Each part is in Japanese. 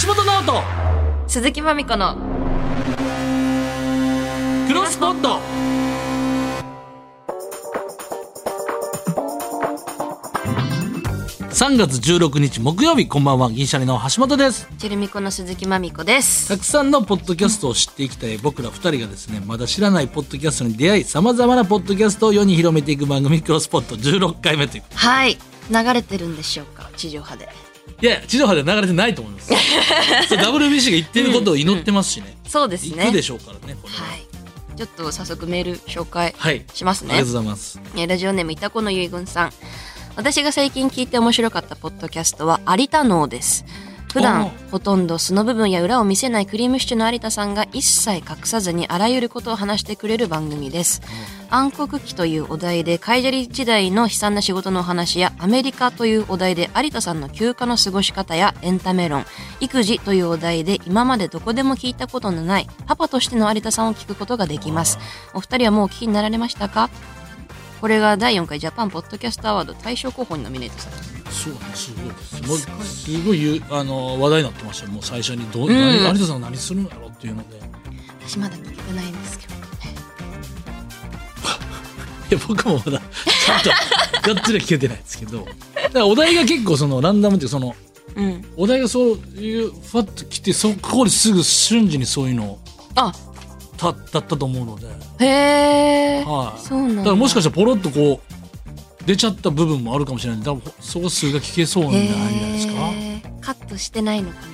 橋本直人。鈴木まみこのクロスポット。3月16日木曜日こんばんは。銀シャリの橋本です。チェルミコの鈴木まみこです。たくさんのポッドキャストを知っていきたい僕ら2人がですねまだ知らないポッドキャストに出会いさまざまなポッドキャストを世に広めていく番組クロスポット16回目という。はい。流れてるんでしょうか？地上波でいや地上波では流れてないと思います。WBC が言ってることを祈ってますしね、そうですね。行くでしょうからねこれは。はい。ちょっと早速メール紹介はいしますね。ありがとうございます。えーラジオネームいたこの遺言さん。私が最近聞いて面白かったポッドキャストは有田能です普段おほとんど素の部分や裏を見せないクリームシチューの有田さんが一切隠さずにあらゆることを話してくれる番組です。暗黒期というお題で海砂利時代の悲惨な仕事のお話やアメリカというお題で有田さんの休暇の過ごし方やエンタメ論。育児というお題で今までどこでも聞いたことのないパパとしての有田さんを聞くことができます。お二人はもうお聞きになられましたか？これが第4回ジャパンポッドキャストアワード大賞候補にノミネートされたそうす。ごいですすごいあの話題になってましたもう最初にどう、ん何有田さん何するんやろうっていうので私まだ聞けてないんですけどいや僕もまだちゃんとがっつり聞けてないですけどだからお題が結構そのランダムっていうそのうんお題がそういうファッと来てそこですぐ瞬時にそういうのをあだったと思うので、へえ、はい、そうなんだだからもしかしたらポロッとこう出ちゃった部分もあるかもしれない。多分そこ数が聞けそうなんじゃないですか？カットしてないのかな？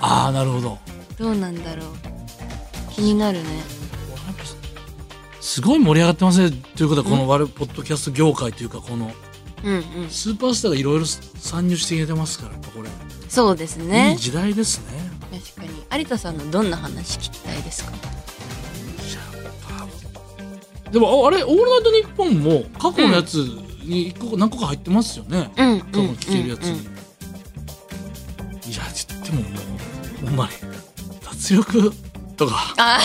ああなるほど。どうなんだろう。気になるね。すごい盛り上がってますね。ということはこの我々ポッドキャスト業界というかこのうんうん。スーパースターがいろいろ参入してくれてますからやっぱこれ、そうですいいね時代ですね。確かに。有田さんのどんな話聞きたいですか？でもああれ「オールナイトニッポン」も過去のやつに一個何個か入ってますよね、うんうん過去に聞けるやついやでももうほんまに。脱力とか。あ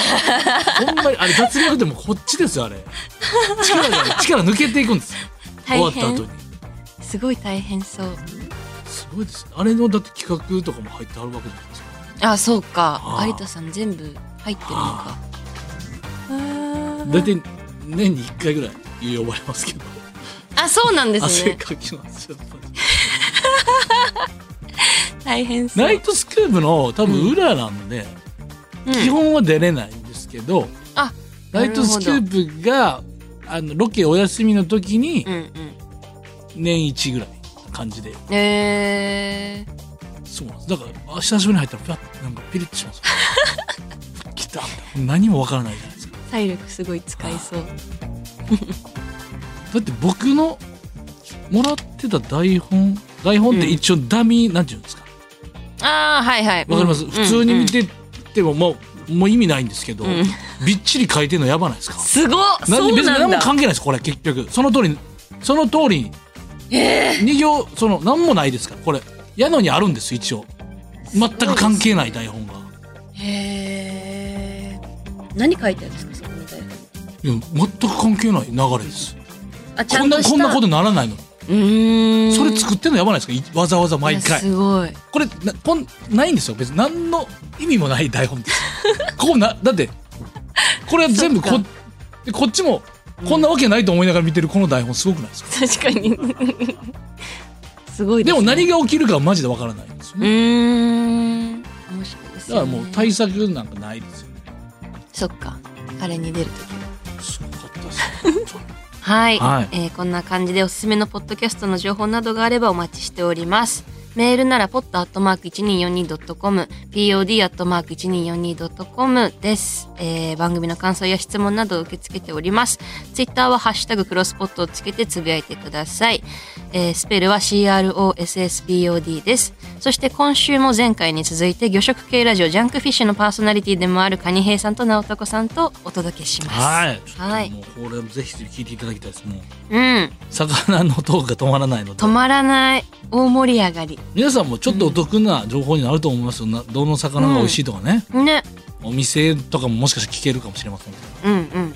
ほんまにあれ脱力でもこっちですよあれ。力が力抜けていくんですよ。終わった後に。すごい大変そう。すごいです。ねあれのだって企画とかも入ってあるわけじゃないですか。あそうか。有田さん全部入ってるのか。大体年に1回ぐらい呼ばれますけどあそうなんです汗ねかきます大変そう。ナイトスクープの多分裏なんで、うん。基本は出れないんですけど、あナイトスクープがあのロケお休みの時にうんうん。年一ぐらいな感じで、えそうなんです。だからあ久しぶりに入ったらピャッなんかピリッとします。来た何もわからないじゃないですか。ー、体力すごい使いそうだって僕のもらってた台本台本って一応ダミー、なんていうんですか？ああはいはい。わかります、うん。普通に見ててももうもう意味ないんですけど、うん。びっちり書いてるのやばないですか？すごっなん別に何も関係ないですこれ結局。その通りその通りに、二行その何もないですからこれ。矢野にあるんです一応。全く関係ない台本が。へえ何書いてあるんですかそこの台本？いや全く関係ない流れですあちゃこんんとした。なこんなことにならないの。うーん。それ作ってんのやばないですか？いわざわざ毎いや回すごい。これなこんないんですよ。別に何の意味もない台本です。ここなだってこれは全部こそっか。でこっちもこんなわけないと思いながら見てるこの台本すごくないですか、確かに。すごいでです、ね、も何が起きるかはマジでわからないんですようね、ーん。面白いですだからもう対策なんかないですよね。そっか。あれに出るときすごかったですはい、はい。えーこんな感じでおすすめのポッドキャストの情報などがあればお待ちしておりますメールなら pod.1242.com、pod.1242.com です、えー番組の感想や質問などを受け付けております。ツイッターはハッシュタグクロスポットをつけてつぶやいてください。えースペルは CROSSPOD です。そして今週も前回に続いて魚食系ラジオジャンクフィッシュのパーソナリティでもあるカニヘーさんとナオタコさんとお届けします。はい。はいもうこれぜひ聞いていただきたいです。もううん。魚のトークが止まらないので止。まらない大盛り上がり。皆さんもちょっとお得な情報になると思いますよ。などの魚が美味しいとかね。ね。お店とかももしかしたら聞けるかもしれませんので。うん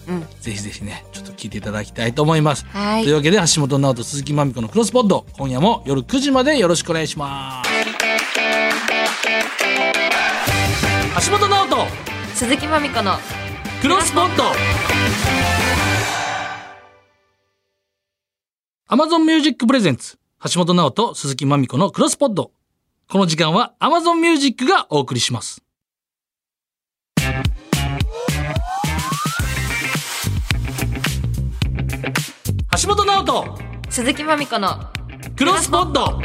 うんうん。ぜひぜひね、ちょっと聞いていただきたいと思います。はい。というわけで橋本直人鈴木まみ子のクロスポッド今夜も夜9時までよろしくお願いします。橋本直人鈴木まみこのクロスポット Amazon Music Presents 橋本直人鈴木まみこのクロスポッド。この時間は Amazon Music がお送りします。橋本直人鈴木まみこのクロスポッド。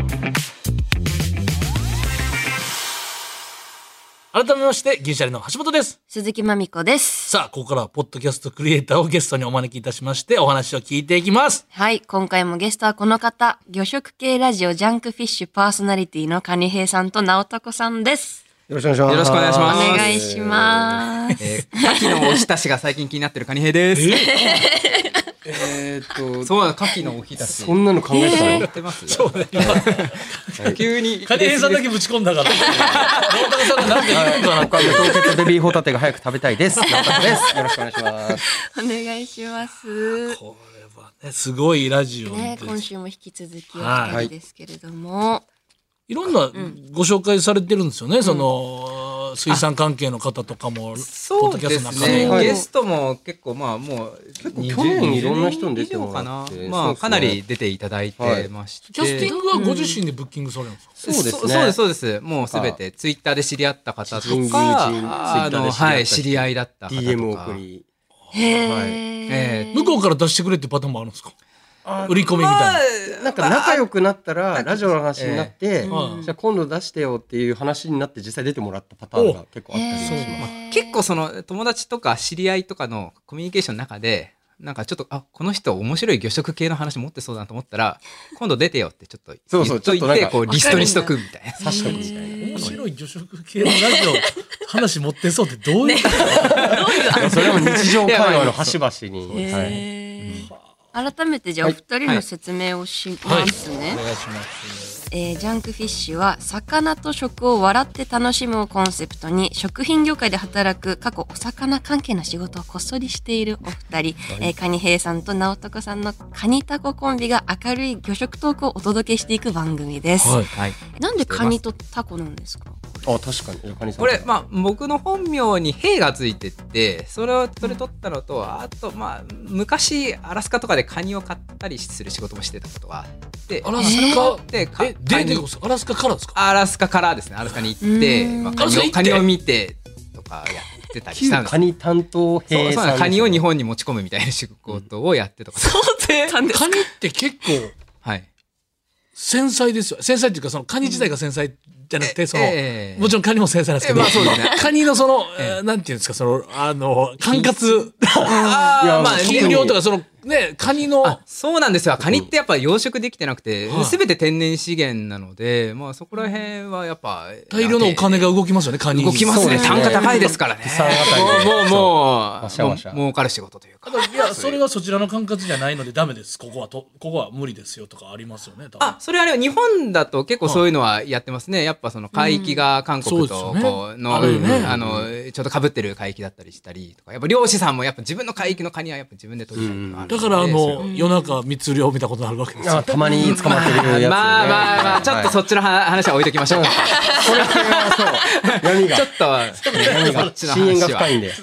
改めまして銀シャリの橋本です。鈴木まみこです。さあここからはポッドキャストクリエイターをゲストにお招きいたしましてお話を聞いていきます。はい今回もゲストはこの方魚食系ラジオジャンクフィッシュパーソナリティのカニヘイさんと直太子さんです。よろしくお願いします。よろしくお願いしおます。願いします。えー、牡蠣のおひたしが最近気になってるカニヘイです。えーっと、そうなの、牡蠣のおひたし。そんなの考えてたの？やってます？そうね。急に。カニエさんだけぶち込んだから。直太さんが何か言うんかな僕は凍結ベビーホタテが早く食べたいです。よろしくお願いします。お願いします。これはねすごいラジオねです、今週も引き続きおはい。二人ですけれども、い。ろんなご紹介されてるんですよね、その水産関係の方とかもそうですポッドキャストの中で。ね。はい。ゲストも結構まあもう構20去年いろんな人に出てもらな？って。まあかなり出ていただいてまして。キャスティングはご自身でブッキングされるんですか、そうですね。そそうですそうです。もうすべて。ツイッターで知り合った方と人友人かあのはい知り合いだった方とか。DM 送り。へえ、え向こうから出してくれってパターンもあるんですか？売り込みみたいな、なんか仲良くなったら、ラジオの話になって、うん。じゃあ今度出してよっていう話になって実際出てもらったパターンが結構あったりします。結構その友達とか知り合いとかのコミュニケーションの中でなんかちょっとあこの人面白い魚食系の話持ってそうだなと思ったら 今度出てよってちょっとそうそう言っといちょっとなんかてこうリストにしとくみたいな。刺しとくみたいな。面白い魚食系のラジオ話持ってそうってどういうこと、いやそれはもう日常会話の端々に。はい改めてじゃあお二人の説明をしますね、お願い。しますえージャンクフィッシュは魚と食を笑って楽しむをコンセプトに食品業界で働く過去お魚関係の仕事をこっそりしているお二人、えーカニヘイさんと直人さんのカニタココンビが明るい魚食トークをお届けしていく番組です、はい。はい、なんでカニとタコなんですか？あ、確かに。横にさん。これまあ僕の本名に「兵」がついててそれをそれ取ったのとあとまあ昔アラスカとかでカニを買ったりする仕事もしてたことがあってアラスカでかえでカニでこそアラスカからですか？アラスカからですね。アラスカに行って、うん。まあ、カニをカニを見てとかやってたりしたんです。旧カニ担当そう兵さんですね。そうカニを日本に持ち込むみたいな仕事をやってとか、カニって結構はい。繊細ですよ。繊細っていうかそのカニ自体が繊細じゃなくてその、ええもちろんカニも繊細なんですけど、えまあそうですね。カニのその、ええ。えーなんていうんですかそのあの管轄。あいやーまあ金量とかそのねカニの。あそうなんですよ。カニってやっぱ養殖できてなくて、はい。すべて天然資源なのでまあそこら辺はやっぱ大量のお金が動きますよねカニ。に動きますね。単価高いですからね。もうもうもうもう儲かる仕事というか。いやそれはそちらの管轄じゃないのでダメです。ここはとここは無理ですよとかありますよね多分。あそれはね日本だと結構そういうのはやってますね。やっぱその海域が韓国とこうの、あるよね。あのちょっと被ってる海域だったりしたりとか。やっぱ漁師さんもやっぱ自分の海域のカニはやっぱ自分で取りたいっていうのがあるだからあの夜中密漁見たことあるわけですよあたまに捕まってるやつ、ね。まあまあまあちょっとそっちのは話は置いときましょうかこれはそう。闇がちょ。っと深淵が深いんで。はい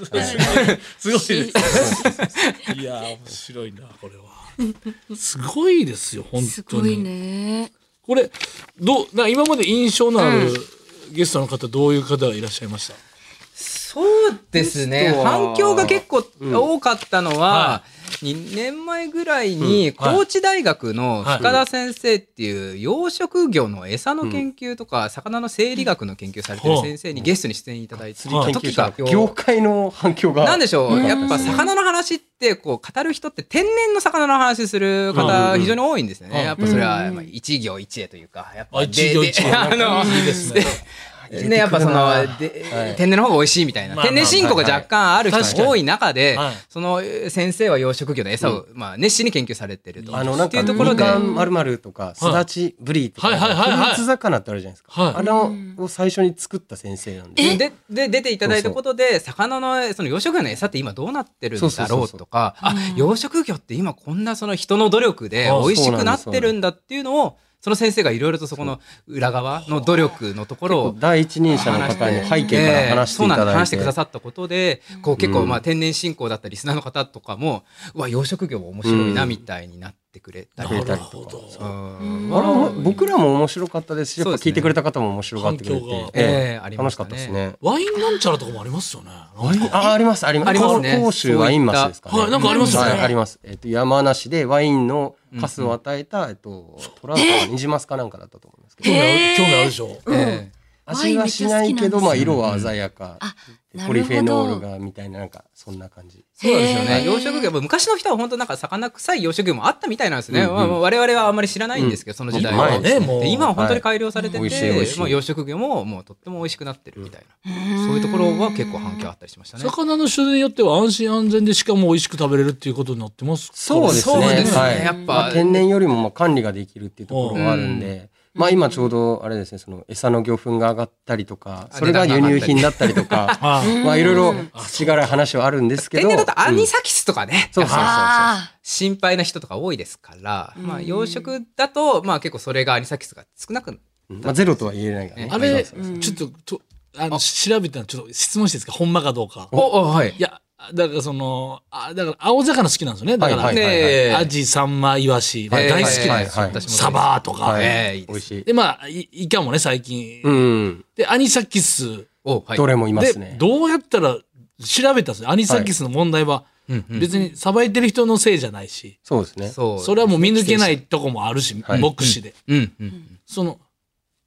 すごいですいやー面白いなこれはすごいですよ本す当にごいねこれどうな今まで印象のあるゲストの方どういう方がいらっしゃいました、そうですね反響が結構うん多かったのは、は2年前ぐらいに高知大学のはい深田先生っていう養殖魚の餌の研究とか魚の生理学の研究されてる先生にゲストに出演いただいたはい時が業界の反響が。なんでしょう？うん。やっぱ魚の話ってこう語る人って天然の魚の話する方うん。非常に多いんですようん。ねやっぱそれは一行一会というかやっぱあ一行一会。あの いいですねね、やっぱその、はい。で天然の方が美味しいみたいな、まあまあ天然信仰が若干ある人が多い中で、はい。そのえ先生は養殖魚の餌を、まあ、熱心に研究されてると。あの、なんか、っていうところで、まるまるとか、すだちブリとか、フルーツ魚ってあるじゃないですか。はい。あれを最初に作った先生なんで。でで出ていただいたことで魚のその養殖魚の餌って今どうなってるんだろうとかあ養殖魚って今こんなその人の努力であ美味しくなってるんだっていうのをその先生がいろいろとそこの裏側の努力のところを第一人者の方に背景から話していただいて、ええそうなんです。話してくださったことでこう結構まあ天然信仰だったりリスナーの方とかもうわ養殖業も面白いなみたいになってくれたりくれたりなるほど。うん。あれも僕らも面白かったですし、ね。聞いてくれた方も面白がってくれてええありま楽しかったですね。ワインなんちゃらとかもありますよね。ワインあ、あります、あります。ありますね。甲州ワインマスですかね。はいなんかありますよね。はいあります。えっと、山梨でワインのカスを与えた、えっと、トラウトかニジマスかなんかだったと思うんですけど、興味あるへー興味あるでしょ。ええ味はしないけど、まあ、色は鮮やか。ポリフェノールがみたいな、なんか、そんな感じ。そうですよね。養殖業も昔の人は本当なんか魚臭い養殖業もあったみたいなんですね、うんうん。まあ我々はあんまり知らないんですけど、その時代は。今はねもうで今は本当に改良されてて、養殖業ももうとっても美味しくなってるみたいな、そういうところは結構反響あったりしましたね。魚の種類によっては安心安全でしかも美味しく食べれるっていうことになってます。そうですね。そうですね。はい。やっぱまあ天然よりもまあ管理ができるっていうところがあるんで、まあ今ちょうどあれですね、その餌の魚粉が上がったりとか、それが輸入品だったりとか、あまあいろいろ土辛い話はあるんですけど。天然だとアニうんサキスとかね、そうそうそう心配な人とか多いですから、うん。まあ養殖だとまあ結構それがアニサキスが少なくうんまあゼロとは言えないからね。あれ、ちょっととあの調べたらちょっと質問していいですか？ほんまかどうか。おおはい。いや、だからその、あだから青魚好きなんですよね。だから、はいはいねアジ、サンマ、イワシ、えー大好きなんですよ。はいはいサバとか。はいええいいです美味しい。で、まあ、イイカもね、最近。うん。で、アニサキス。おはいどれもいまですね。どうやったら調べたんですよ。アニサキスの問題は、うんうん別にさばいてる人のせいじゃないし、そうですね。そうそれはもう見抜けないとこもあるし、はい目視で。うんうんその、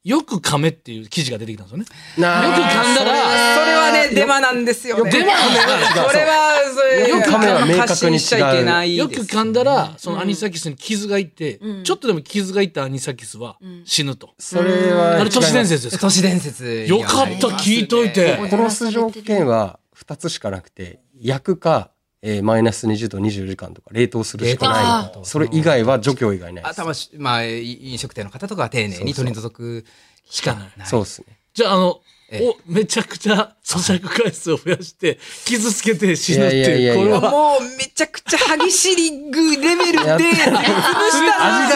よく噛めっていう記事が出てきたんですよね。なよく噛んだらそれはねデマなんですよね。デマなんですそれはそれよく噛めば 明確にしちゃいけないよですく噛んだら、そのアニサキスに傷がいって、うん。ちょっとでも傷がいったアニサキスは死ぬと。それは。あれ都市伝説ですか？都市伝説。よかった聞いといて。殺す条件は2つしかなくて、焼くか、えーマイナス20度24時間とか冷凍するしか冷ない凍。それ以外は除去以外ないです。頭しまあ飲食店の方とかは丁寧に取り除くしかない。そうですね。じゃあ、あの、ええおめちゃくちゃ咀嚼回数を増やして、傷つけて死ぬっていう、これは。もうめちゃくちゃ激しいリングレベルで味が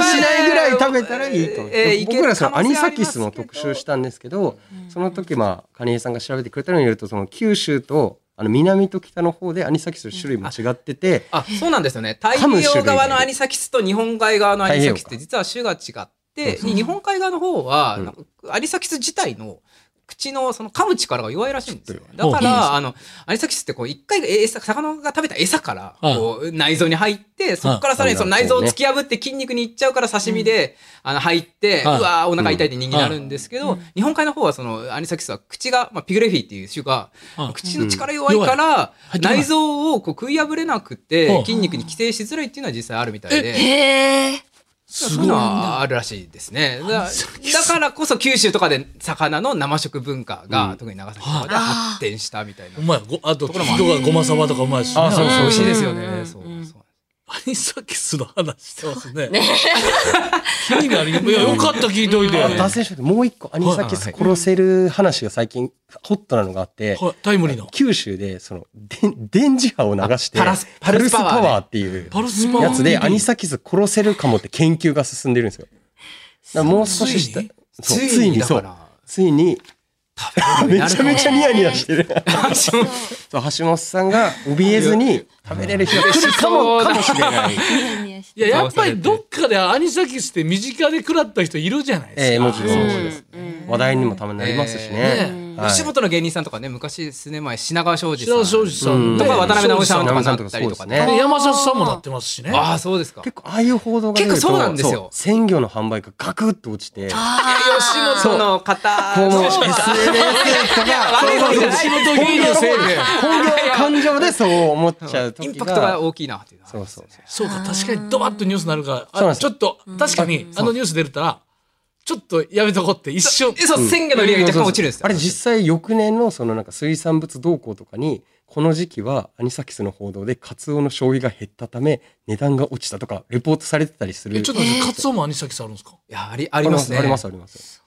しないぐらい食べたらいいと。えー僕らそのアニサキスも特集したんですけど、その時まあ、カニエさんが調べてくれたのによると、その九州とあの南と北の方でアニサキスの種類も違ってて、あそうなんですよね。太平洋側のアニサキスと日本海側のアニサキスって実は種が違って日本海側の方はアニサキス自体の口のその噛む力が弱いらしいんですよ。だから、あの、アニサキスってこう、一回餌、魚が食べた餌から、はい。こう、内臓に入って、そこからさらにその内臓を突き破って筋肉にいっちゃうから刺身で、あの、入って、うはいわーお腹痛いって人気になるんですけど、日本海の方はその、アニサキスは口が、まあ、ピグレフィーっていう種が、はい口の力弱いから、内臓をこう食い破れなくほて、う筋肉に寄生しづらいっていうのは実際あるみたいで。へえ。そういうのはあるらしいですね。だだからこそ九州とかで魚の生食文化が、特に長崎とかで発展したみたいな。うまい。ごあと、人がごまさばとかうまいし、ね。あそうそう美味しいですよね。うんそううんそうアニサキスの話してますね。気になり、いや、よかった、聞いといて。あ脱線しもう一個アニサキス殺せる話が最近ホットなのがあって、はいタイムリーな。九州でそので電磁波を流してパラスパルスパワーっていうパルスパワー。やつでアニサキス殺せるかもって研究が進んでるんですよ。もう少ししたついに？そうついに めちゃめちゃニヤニヤしてる。そそう橋本さんが怯えずに食べれる日が来るかもかもしれない。いや、やっぱりどっかでアニサキスって身近で食らった人いるじゃないですか。ええもちろんうんもちろんです。話題にもたまになりますしえね。うはい吉本の芸人さんとかね、昔数年前、品川庄司さん。白庄司さうんんとか渡辺直美さんとかなったりとかね。山里さんもなってますしね。ああ、そうですか。結構ああいう報道が結構そうなんですよ鮮魚の販売がガクッと落ちて。吉本の方。こうもうそう SNS とか吉本芸人のせいで。本業の感情でそう思っちゃう時がインパクトが大きいなっていうそうそうそうか、確かにドバッとニュースになるから、ちょっと、確かに、あのニュース出るたら、ちょっとやめとこうって一瞬。えそう、鮮魚の売り上げ若干落ちるんですよ。あれ実際翌年のそのなんか水産物動向とかにこの時期はアニサキスの報道でカツオの消費が減ったため値段が落ちたとかレポートされてたりする。えちょっとカツオもアニサキスあるんですか？いや、あり、ありますね。あります。あります。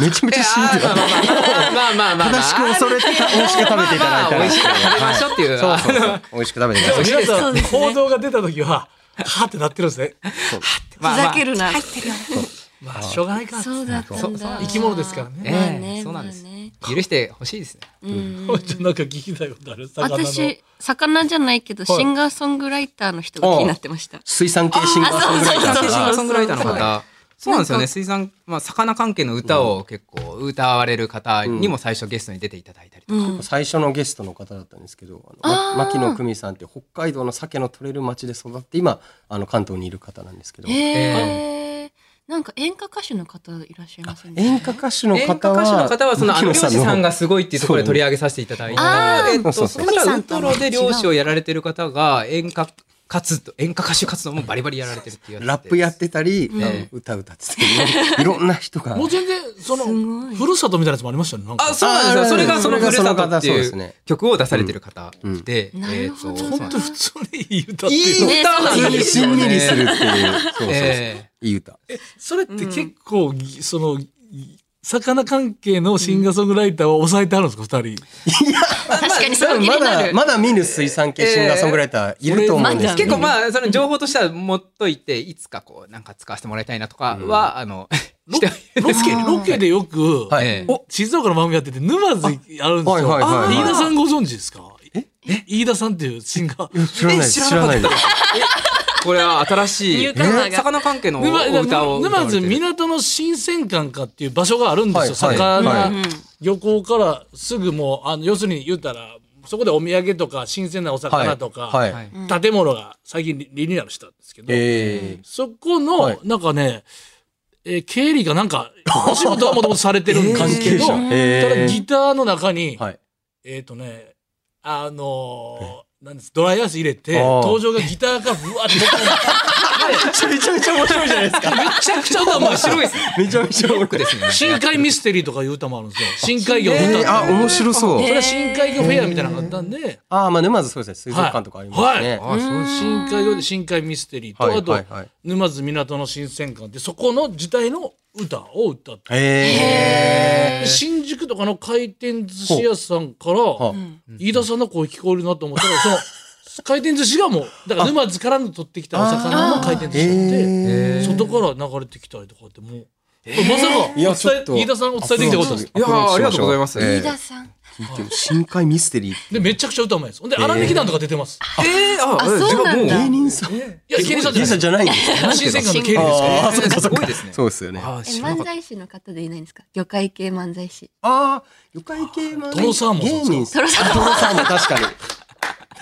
めちゃめちゃ信じてたまあまあまあまあ。正しく恐れてた美味しく食べていただいたらまあまあ美味しく食べましょうってい。う。美味しく食べてください皆さん、報道が出た時は、はってなってるんですね。ふざけるな。まあ、しょうがないか。そうだったんだ。生き物ですからね。そうなんです許してほしいですね。うんなんか聞きたいことある？私、魚じゃないけど、シンガーソングライターの人が気になってました。水産系シンガーソングライターシンガーソングライターの方。そうなんですよね。水産、まあ、魚関係の歌を結構歌われる方にも最初ゲストに出ていただいたりとか。うん。最初のゲストの方だったんですけどあのま牧野久美さんって北海道の鮭の取れる町で育って今あの関東にいる方なんですけど。へえ。なんか演歌歌手の方いらっしゃいません演歌歌手の方は歌手の方はそのあの漁師さんがのすごいっていうところで取り上げさせていただいて、えっと、そうそう。その方はウトロで漁師をやられてる方が演歌活動演歌歌手活動もバリバリやられてるっていうやつでラップやってたり、うん。あの歌歌ってたり いろんな人が。もう全然、そのふるさとみたいなやつもありましたよね。なんか。あそうなんですよ。それがそのふるさとっていう曲を出されてる方で、うん。えっとなるほど。本当に普通にいい歌っていいう。い歌なんいいですよしんみりね。するっていう。そうそうそう、えいい歌。それって結構、その、魚関係のシンガーソングライターを抑えてあるんですか、二人。確かにその気まになる。だまだ見ぬ水産系シンガーソングライターいると思うんですけど、結構まあその情報としては持っといていつかこうなんか使わせてもらいたいなとかは、あのロ ですけど。ケ、ロケでよく、はい。ええ。お静岡の番組やってて、沼津あるんですよ。はいはいはいはい。飯田さんご存知ですか？え？飯田さんっていうシンガー。いや知らないですえ知らないですこれは新しい 魚関係の歌を沼津港の新鮮館かっていう場所があるんですよ。はいはい。魚、漁港からすぐもう、あの、要するに言ったら、そこでお土産とか新鮮なお魚とか、はい、はい。建物が最近リリニューアルしたんですけど、えそこの、はいなんかね、えー経理がなんか、お仕事はもともとされてるんですけど、係者、ただえギターの中に、はい。えっ、とね、あのー、なんです、ドライアイス入れて、登場がギターがふわってめちゃめちゃ面白いじゃないですか。めちゃくちゃ面白いです。ねめちゃめちゃ面白いですね深海ミステリーとかいう歌もあるんですよ。深海魚の歌あ面白そう、それは深海魚フェアみたいなのがあったんで、ああまあ沼津そうですね水族館とかありますね、はい。あそうです深海魚で深海ミステリーと、はいあと、はいはい沼津港の新鮮館で、そこの自体の歌を歌って、へで新宿とかの回転寿司屋さんから、は飯田さんの声聞こえるなと思ったら、その、回転寿司がもう、だから沼津からの取ってきたお魚の回転寿司なんで、えー、外から流れてきたりとかってもう、まさか、いやお伝えちょっと。飯田さんお伝えできたことですいやーありがとうございます。えー。飯田さん。深海ミステリーで、めちゃくちゃ歌うまいです。ほんで、荒引き団とか出てます。えー、ああそうなんだ。芸人さん。いや、芸人さんじゃない。芸人さんじゃないんです。か新鮮館の経理ですか？ら。あーそうかすごいですね。そうですよね。漫才師の方でいないんですか？魚介系漫才師。あー魚介系まトロサーモンさん芸人。トロサーモン。トロサーモン確かに。ト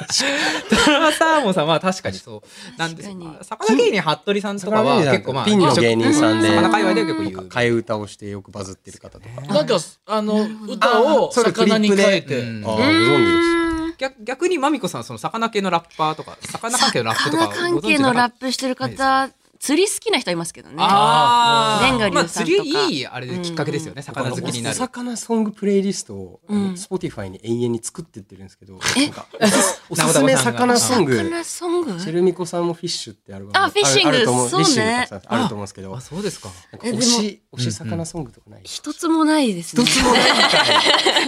ラサーモンさんは確かにそうなんです確かに。魚芸人服部さんとかは結構まあピンの芸人さんで。魚界隈では結構有名替え歌をしてよくバズってる方とか。なんか、あの、歌を魚に変えて、うん。ああご存知です。逆逆にまみこさんその魚系のラッパーとか魚関係のラップとか魚関係のラッププしてる方、釣り好きな人いますけどね。レンガ流さんとか。まあ釣りいいあれできっかけですよね、魚好きになおる魚ソングプレイリストを、うん。スポティファイに永遠に作ってってるんですけど、え？なんかおすすめ魚ソング、魚ソング？チェルミコさんもフィッシュってアルバム。あフィッシングあるあると思そうね。フィッシングとかあ。ると思うんですけど、あそうですか。推し推し魚ソングとかない、一つもないですね。一つもない。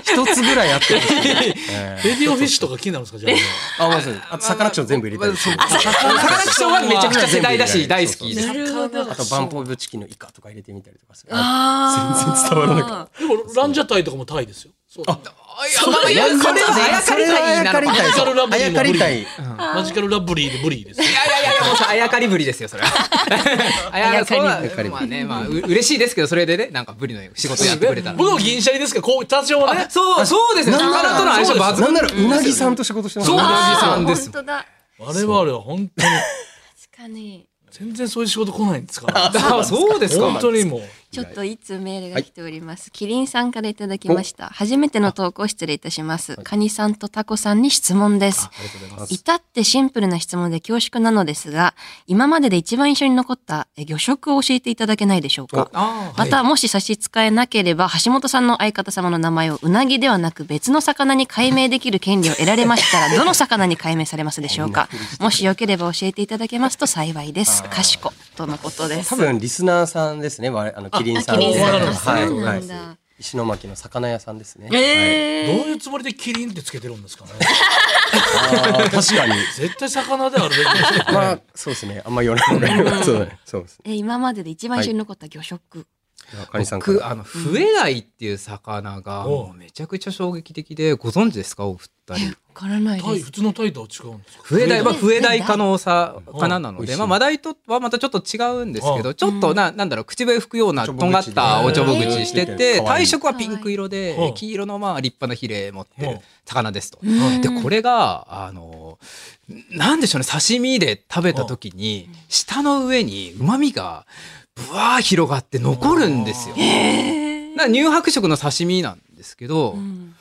一つぐらいやってほしい、えレディオフィッシュとか気になるんです。かじゃーあまずあと魚町全部入れたり魚はめちゃくちゃ世代だし大好きです。なるほど。あとバンポーブチキンのイカとか入れてみたりとかする。全然伝わらなかっあ。でも、ランジャタイとかもタイですよ。そうあいやいやそれはあやかりたい。なのかりたい。マジカルラブリーあやかりたい。マジカルラブリーでブリーです。いやいやいやもうさあやかりぶりですよそれは。あやかりまあねまあう嬉しいですけどそれでねなんかブリの仕事やってくれたら僕も銀シャリですけど、こう、多少ね。そうそうですねなんなら魚との相性抜群なんならうなぎさんと仕事してますそうねなんですあーんです本当だ。我々は本当に、確かに。全然そういう仕事来ないんですから。あそうですか本当にもう。ちょっといつメールが来ております。キリンさんからいただきました。初めての投稿失礼いたします。カニさんとタコさんに質問です。至ってシンプルな質問で恐縮なのですが、今までで一番印象に残ったえ魚食を教えていただけないでしょうか。あーまた、もし差し支えなければ、橋本さんの相方様の名前をうなぎではなく別の魚に改名できる権利を得られましたら、どの魚に改名されますでしょうか。もしよければ教えていただけますと幸いです。かしこ。とのことです。多分リスナーさんですねあのキリンさんあキリンさんはい。石巻の魚屋さんですね。えどういうつもりでキリンってつけてるんですかね？確かに。絶対魚であるべきでね。まあ、そうですね。あんま言わない方がいい。かそうですね。え今までで一番印象に残った魚食。僕あの笛鯛っていう魚がおうもうめちゃくちゃ衝撃的でご存知ですか？お二人。わからない普。通のタイとは違うんですか？笛鯛は笛鯛科のうん魚なので、まあ、マダイとはまたちょっと違うんですけうどちょっとななんだろう口笛吹くようなとんがったおちょぼ口してうん。て体色はピンク色でうん黄色のまあ立派なヒレ持ってうん。る魚ですと。うんでこれがあのなんでしょうね刺身で食べた時に舌の上にうまみがぶわー広がって残るんですよ。な乳白色の刺身なんですけど、うん。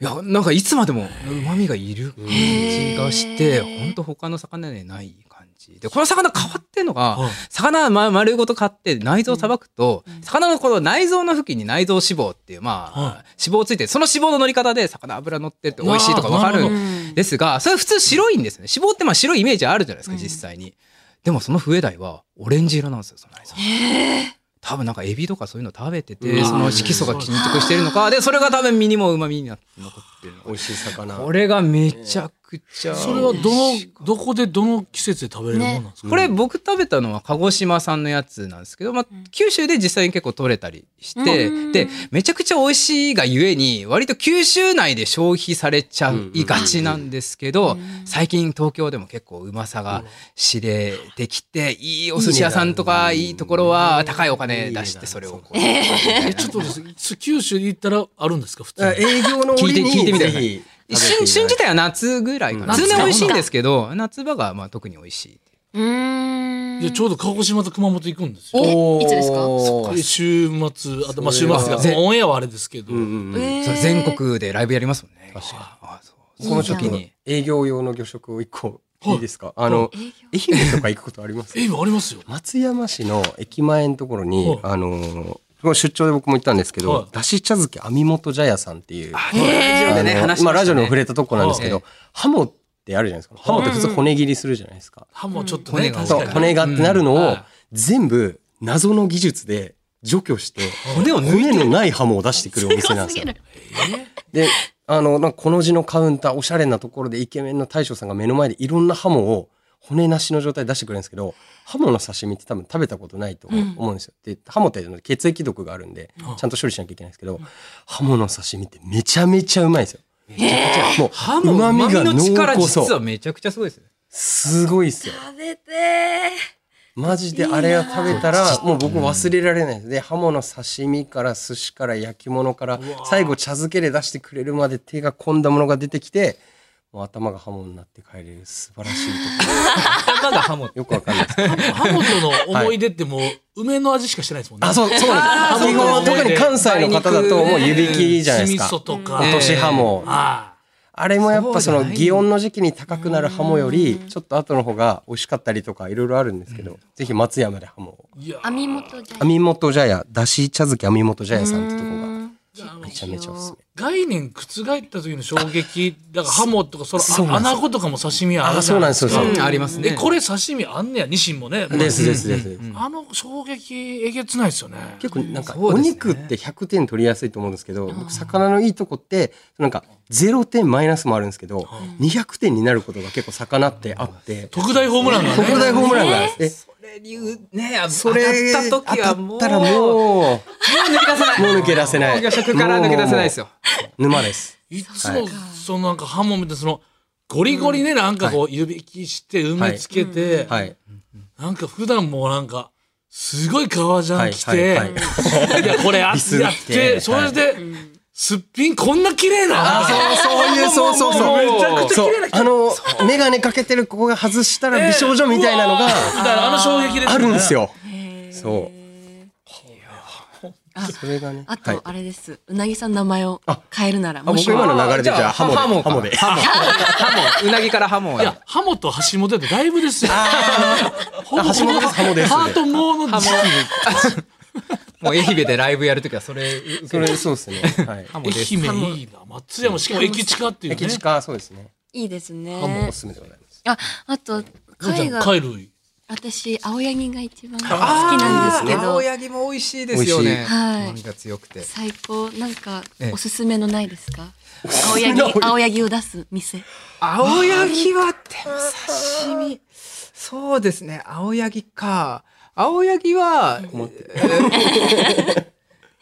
いやなんかいつまでもうまみがいる感じがして本当他の魚にない感じでこの魚変わってんのが、うん。魚ま丸ごと買って内臓をさばくと、魚のこの内臓の付近に内臓脂肪っていうまあ、はい脂肪ついてその脂肪の乗り方で魚油乗ってって美味しいとかわかるん。ですがそれ普通白いんですね。脂肪ってまあ白いイメージあるじゃないですかうん。実際に、でもその笛鯛はオレンジ色なんですよその内臓多分なんかエビとかそういうの食べてて、うん。その色素が均熟してるのかでそれが多分身にもうまみになって残ってるの美味しい魚。これがめちゃくちゃそれはどのどこでどの季節で食べれるものなんですか、これ僕食べたのは鹿児島産のやつなんですけど、まあ、九州で実際に結構取れたりして、うんでめちゃくちゃ美味しいがゆえに割と九州内で消費されちゃいがちなんですけど、最近東京でも結構うまさが知れてきていいお寿司屋さんとかいいところは高いお金出してそれをこうえちょっとです。九州に行ったらあるんですか普通営業の折に聞いてみてください旬旬自体は夏ぐらいかな。うん。通年美味しいんですけど夏場がまあ特に美味しい。う。ーん。いやちょうど鹿児島と熊本行くんですよ。えいつですか？週末あとまあ週末がぜオンエアはあれですけど、うんうんうん。えー。全国でライブやりますもんね。確かあそう。この時に。営業用の魚食を一個。い。いですか？あの愛媛とか行くことあります？え今ありますよ。松山市の駅前のところに、はい。あのーこの出張で僕も行ったんですけど、はい。だし茶漬け網本茶屋さんっていう、あラジオでね。話しまね。今ラジオでも触れたとこなんですけど、はい。ハモってあるじゃないですか。ハモって普通骨切りするじゃないですか。歯もちょっとね確かに骨がってなるのを全部謎の技術で除去して、骨を抜いて骨のないハモを出してくるお店なんですよ。で、あの、この字のカウンター、おしゃれなところでイケメンの大将さんが目の前でいろんなハモを骨なしの状態で出してくれるんですけど、ハモの刺身って多分食べたことないと思うんですよ。で、ハモって血液毒があるんで、ちゃんと処理しなきゃいけないんですけど、ハモの刺身ってめちゃめちゃうまいんですよ。もう、ハモ旨味の旨味が濃力厚実。はめちゃくちゃすごいですね。すごいっすよ。食べてマジであれを食べたらもう僕忘れられないですでハモの刺身から寿司から焼き物から最後茶漬けで出してくれるまで手が込んだものが出てきてもう頭がハモになって帰れる素晴らしいと 頭がハモこよくわかんないですハモとの思い出ってもう梅の味しかしてないですもんね。あそうそうなんです。基本特に関西の方だともう湯引きじゃないです酢味噌かとか、落としハモ。ああ。れもやっぱその祇園の時期に高くなるハモよりちょっと後の方が美味しかったりとかいろいろあるんですけどぜひ松山でハモを。網元網本茶屋。だし茶漬け網本茶屋さんってとこががめちゃめちゃおすすめ。概念覆った時の衝撃だからハモとかそのあ穴子とかも刺身あるそうゃなんですよそううん。ありますね。でこれ刺身あんねやニシンもね。ですですです、あの衝撃えげつないですよね。結構なんかお肉って100点取りやすいと思うんですけど、僕魚のいいとこってなんか0点マイナスもあるんですけど、200点になることが結構魚ってあって、特大ホームランがね。特大ホームランがあって、それにねそれ当たった時はもう当たったらもうもう抜け出せない。もう抜け出せない。魚食から抜け出せないですよ。沼です。いつもそのなんかハモみたいなそのゴリゴリねなんかこう湯引きして梅つけてはい。なんか普段もうなん。かすごい革ジャン着はい。てはいいやこれやビスやっっててそれですっぴんこんな綺麗な。あ、そう、そういう、そうそうそう。めちゃくちゃ綺麗な、あの、メガネかけてる子が外したら美少女みたいなのがだからあの衝撃ですあるんですよ。そう。あそれがね。あはい。とあれです。うなぎさんの名前を変えるならあもし僕今の流れでじゃあハモで。ハモか。ハモで。ハモ。ハモ。うなぎからハモいやハモと橋本ってだいぶですよ。橋本ハモですハートモーの時期 もう愛媛でライブやるときはそれそれ、そうですね。はい。愛媛いいな松山しかも駅近っていうね駅近、そうですね。いいですねハモおすすめでございます。ああと貝が貝類私、青柳が一番好きなんですけど、青柳も美味しいですよね。はい旨味が強くて。最高。なんかええ、おすすめのないですか？青柳、青柳を出す店。青柳はでも刺身。そうですね。青柳か。青柳は、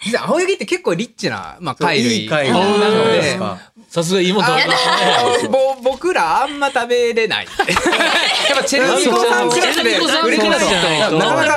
実は 青柳って結構リッチな、まあ、貝類。いい貝なのでさすがいいもん食べ僕らあんま食べれない。やっぱチェルミコさんクラスで売れてないかなか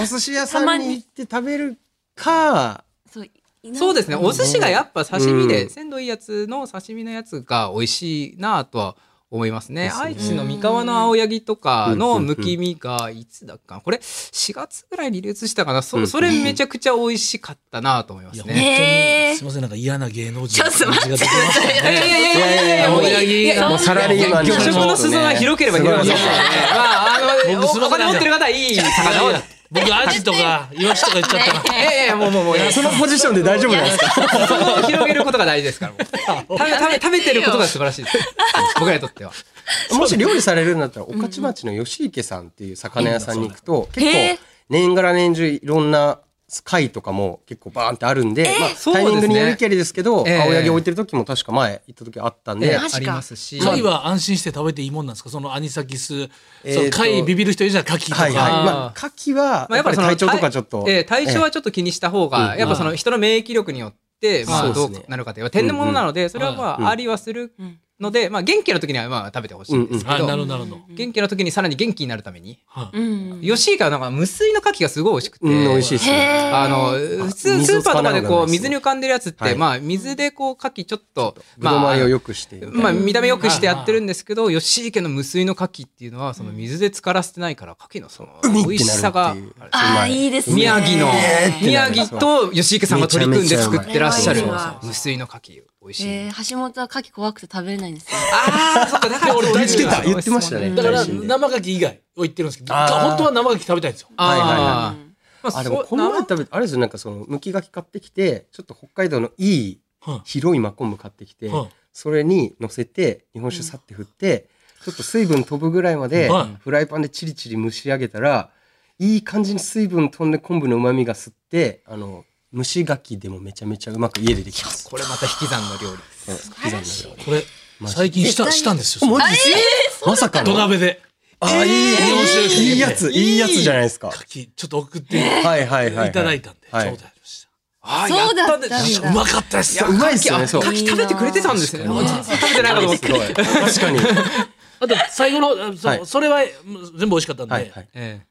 お寿司屋さんに行って食べるか。そうそうですね。お寿司がやっぱ刺身で、うん。鮮度いいやつの刺身のやつが美味しいなとは思いますね。ですね愛知の三河の青柳とかうんのむき身がいつだっかなこれ4月ぐらいに流通したかなうそんそれめちゃくちゃ美味しかったなと思いますね。すみません、なんか嫌な芸能人の感じが出てましたね。いやいやいやいやいやいやいや青柳もうサラリーマン魚食の裾が広ければ広いほどね。すごいまあ、あの、お金持ってる方はいい魚を。僕、アジとか、イワシとか言っちゃったな。いやいや、もうもうもう、そのポジションで大丈夫なんですか？裾を広げることが大事ですから。もう 食べ食べ食べてることが素晴らしいです。僕らにとっては。もし料理されるんだったら御徒町の吉池さんっていう魚屋さんに行くと結構年がら年中いろんな貝とかも結構バーンってあるんで、まあ、そうですね。タイミングによりけりですけど、ええ青柳置いてる時も確か前行った時あったんで、ありますし。貝は安心して食べていいもんなんですか？そのアニサキス、え貝ビビる人いるじゃん、牡蠣とか。はいまあ牡蠣はまあ、やっぱり体調とかちょっと、ええ体調はちょっと気にした方が、うん。やっぱその人の免疫力によって、まあ、どそうですね。うなるかという天然物なので、それはまうんあ、ありはするので、まあ、元気な時にはまあ食べてほしいんですけはい、ど、なるほど、なるほど。元気な時にさらに元気になるために。吉井川なんか無水の牡蠣がすごい美味しくて、うん、美味しいですあの、普通スーパーとかでこう水に浮かんでるやつって、はいまあ水でこう牡蠣ちょっと、まあまりを良くして。まあ見た目良くしてやってるんですけど、吉井家の無水の牡蠣っていうのはその水で浸からせてないから牡蠣のその海美味しさがああ、いいですね。宮城の宮城と吉池さんが取り組んで作ってらっしゃる無水の牡蠣美味しい。えー、橋本は牡蠣怖くて食べれないんですよ。ああ、そっか、だから俺言ってた言ってましたねだ。から、生牡蠣以外を言ってるんですけど、本当は生牡蠣食べたいんですよ。はいはいあはーまあ、でもこの前食べて、あれですよ、なんかその、むき牡蠣買ってきて、ちょっと北海道のいいはい広いマコンブ買ってきて、はいそれに乗せて、日本酒さって振って、ちょっと水分飛ぶぐらいまではい、フライパンでチリチリ蒸し上げたら、いい感じに水分飛んで昆布の旨味が吸って、あの、蒸し牡蠣でもめちゃめちゃうまく家でできます。これまた引き算の料理。うん刻んだ料これ、最近した、したんです理よ。マジですかまさかの土鍋で。あ、いい、いいやつ、いいやつじゃないですか。牡蠣、ちょっと送っていはいはいはい。ただいたんで、ちょうはいどやりましあそうだった。うまかったです。うまいっすよね、そう。牡蠣食べてくれてたんですね。食べてないかと思って。確かに。あと、最後の、あそはいそれはうん全部美味しかったんで、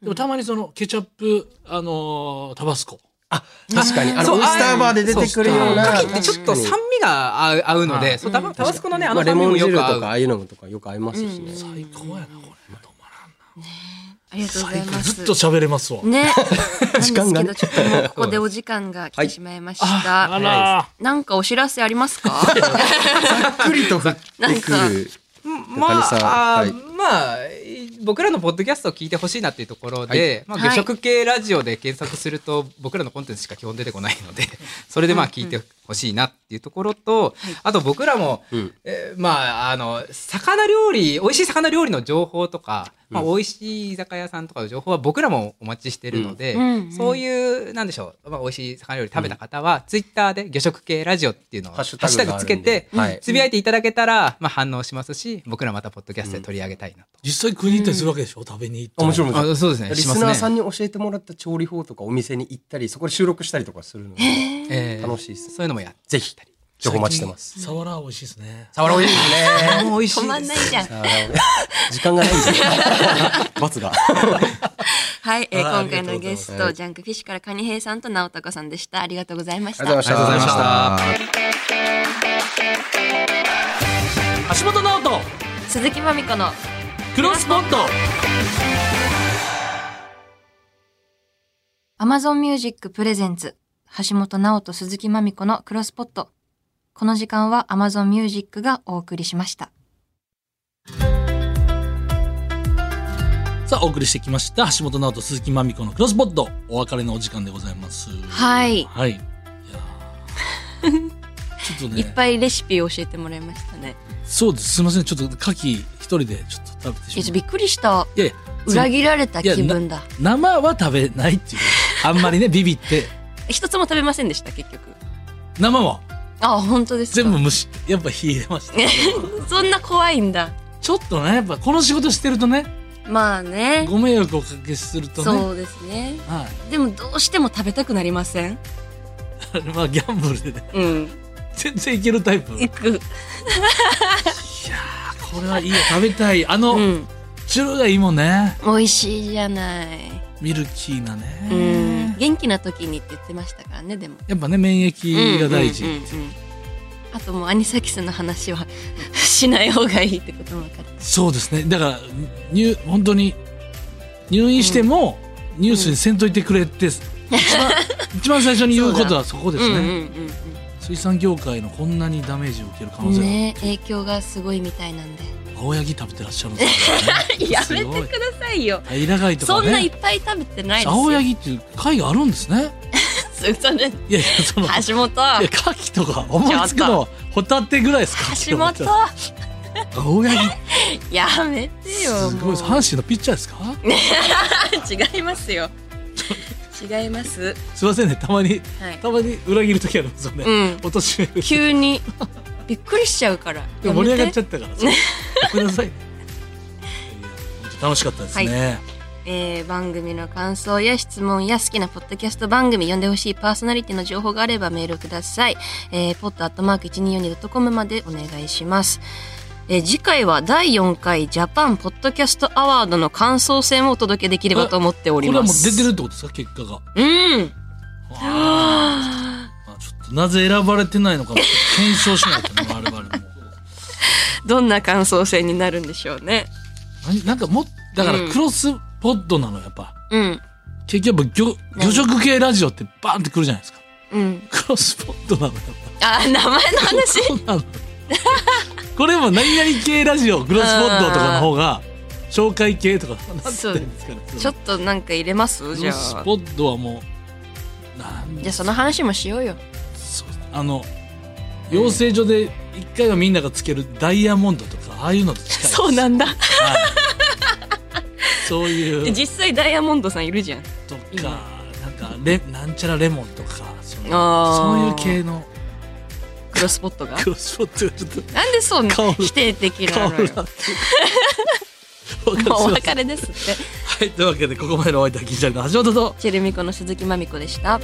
でもたまにそのケチャップ、あのータバスコ。あ、確かに。あの、オイスターバーで出てくるような。牡蠣ってちょっと酸味が合う合うので、そうタバタバスコのね、あのレモン汁とか、。ああいうのとかよく合いますしね。最高やな、これ。ありがとうございます。ずっと喋れますわ。ね。時間がちょっともうここでお時間が来てしまいました。あらなんかお知らせありますかざっくりと降ってくる。まあ、はいまあ、僕らのポッドキャストを聞いてほしいなっていうところで、まあ、はい魚食系ラジオで検索すると、僕らのコンテンツしか基本出てこないので、それでまあ聞いてほしいなっていうところと、あと僕らも、うん。えーまあ、あの、魚料理、美味しい魚料理の情報とか、まあ、美味しい居酒屋さんとかの情報は僕らもお待ちしてるので、うん。うんそういう、なんでしょう、まあ、美味しい魚料理食べた方は、ツイッターで魚食系ラジオっていうのをハッシュタグつけて、つぶやいていただけたら、まあ、反応しますし、僕らまたポッドキャストで取り上げたいなと。実際食いに行ったりするわけでしょ？食べに行ったり。面白い面白いあそうですね。リ。スナーさんに教えてもらった調理法とかお店に行ったり、そこで収録したりとかするので、えー。楽しいです。そういうのもやっぜひ、情報お待ちしてます。サワラ美味しいですね。サワラ美味しいですね。もう美味し止まんないじゃん。時間がないんじゃない罰が。はい、えー今回のゲスト、ジャンクフィッシュからカニヘイさんと直高さんでした。ありがとうございました。ありがとうございました。ありがとうございました橋本直人、鈴木まみこのクロスポット。Amazon Music プレゼンツ橋本直人鈴木まみこのクロスポット。この時間は Amazon Music がお送りしました。さあ、お送りしてきました。橋本直人、鈴木まみこのクロスポット。お別れのお時間でございます。はい。はい。い ちょっといっね、ぱいレシピを教えてもらいましたね。そうです。すみません。ちょっと牡蠣一人でちょっと食べてしまえ、ちょびっくりした。いやいや、裏切られた気分だ。生は食べないっていう。あんまりね、ビビって。一つも食べませんでした、結局。生は？あ、本当ですか？全部蒸し、やっぱ火入れました。そんな怖いんだ。ちょっとね、やっぱこの仕事してるとね、まあね。ご迷惑をおかけするとね。そうですね。はでもどうしても食べたくなりません？い。まあ、ギャンブルでね、うん。全然いけるタイプ。いく。ーこれはいいよ、食べたい。あの、うん。汁がいいもんね。美味しいじゃない。ミルキーなね。うん。元気な時にって言ってましたからね、でも。やっぱね、免疫が大事。うんうんうんうんあともうアニサキスの話は しない方がいいってことも分かる。そうですね。だから、入、本当に、入院しても、ニュースにせんといてくれって、一番、一番最初に言うことは そこですね。うんうん水産業界のこんなにダメージを受ける可能性が、うんうん。ね影響がすごいみたいなんで。青柳食べてらっしゃるんですよ、ね。やめてくださいよ。平貝とかそんないね。っぱい食べてないですよ。青柳っていう貝があるんですね。それいやいや、その、いや、橋本。牡蠣とか思いつくのはホタテぐらいですか？橋本。青柳、やめてよ。すごい。阪神のピッチャーですか？違いますよ。違います。すいませんね、たまに、はい。たまに裏切る時ありますよね。うんお年める。急にびっくりしちゃうから。盛り上がっちゃっったからさ。ごめんなさい 楽しかったですね。えー番組の感想や質問や好きなポッドキャスト番組、読んでほしいパーソナリティの情報があればメールください。えー、ポッドアットマーク 1242.com までお願いします。えー次回は第4回ジャパンポッドキャストアワードの感想戦をお届けできればと思っておこれはもうります。出てるってことですか？結果が。うん。あーちょっとなぜ選ばれてないのか検証しないとね、我々も。どんな感想戦になるんでしょうね。何なんかもっだからうんクロスポッドなのやっぱ。うん。結局やっぱ魚魚食系ラジオってバーンってくるじゃないですか。うん。クロスポッドなのやっぱ。あ、名前の話？これも何々系ラジオ、クロスポッドとかの方が、紹介系とか、なんてんですかね。ちょっとなんか入れます？クじゃあ。ロスポッドはもう、じゃあその話もしようよ。あの、養成所で一回はみんながつけるダイヤモンドとか、ああいうのと近いです。そうなんだ。はいそういう 実際ダイヤモンドさんいるじゃん。と今か、なんかレ、なんちゃらレモンとか、そそういう系のクロスポットが？クロスポッドがちょっとなんでそんな顔否定的なのよ。お別れですって。はい、というわけで、ここまでのお相手は、銀シャリの橋本と、チェルミコの鈴木まみこでした。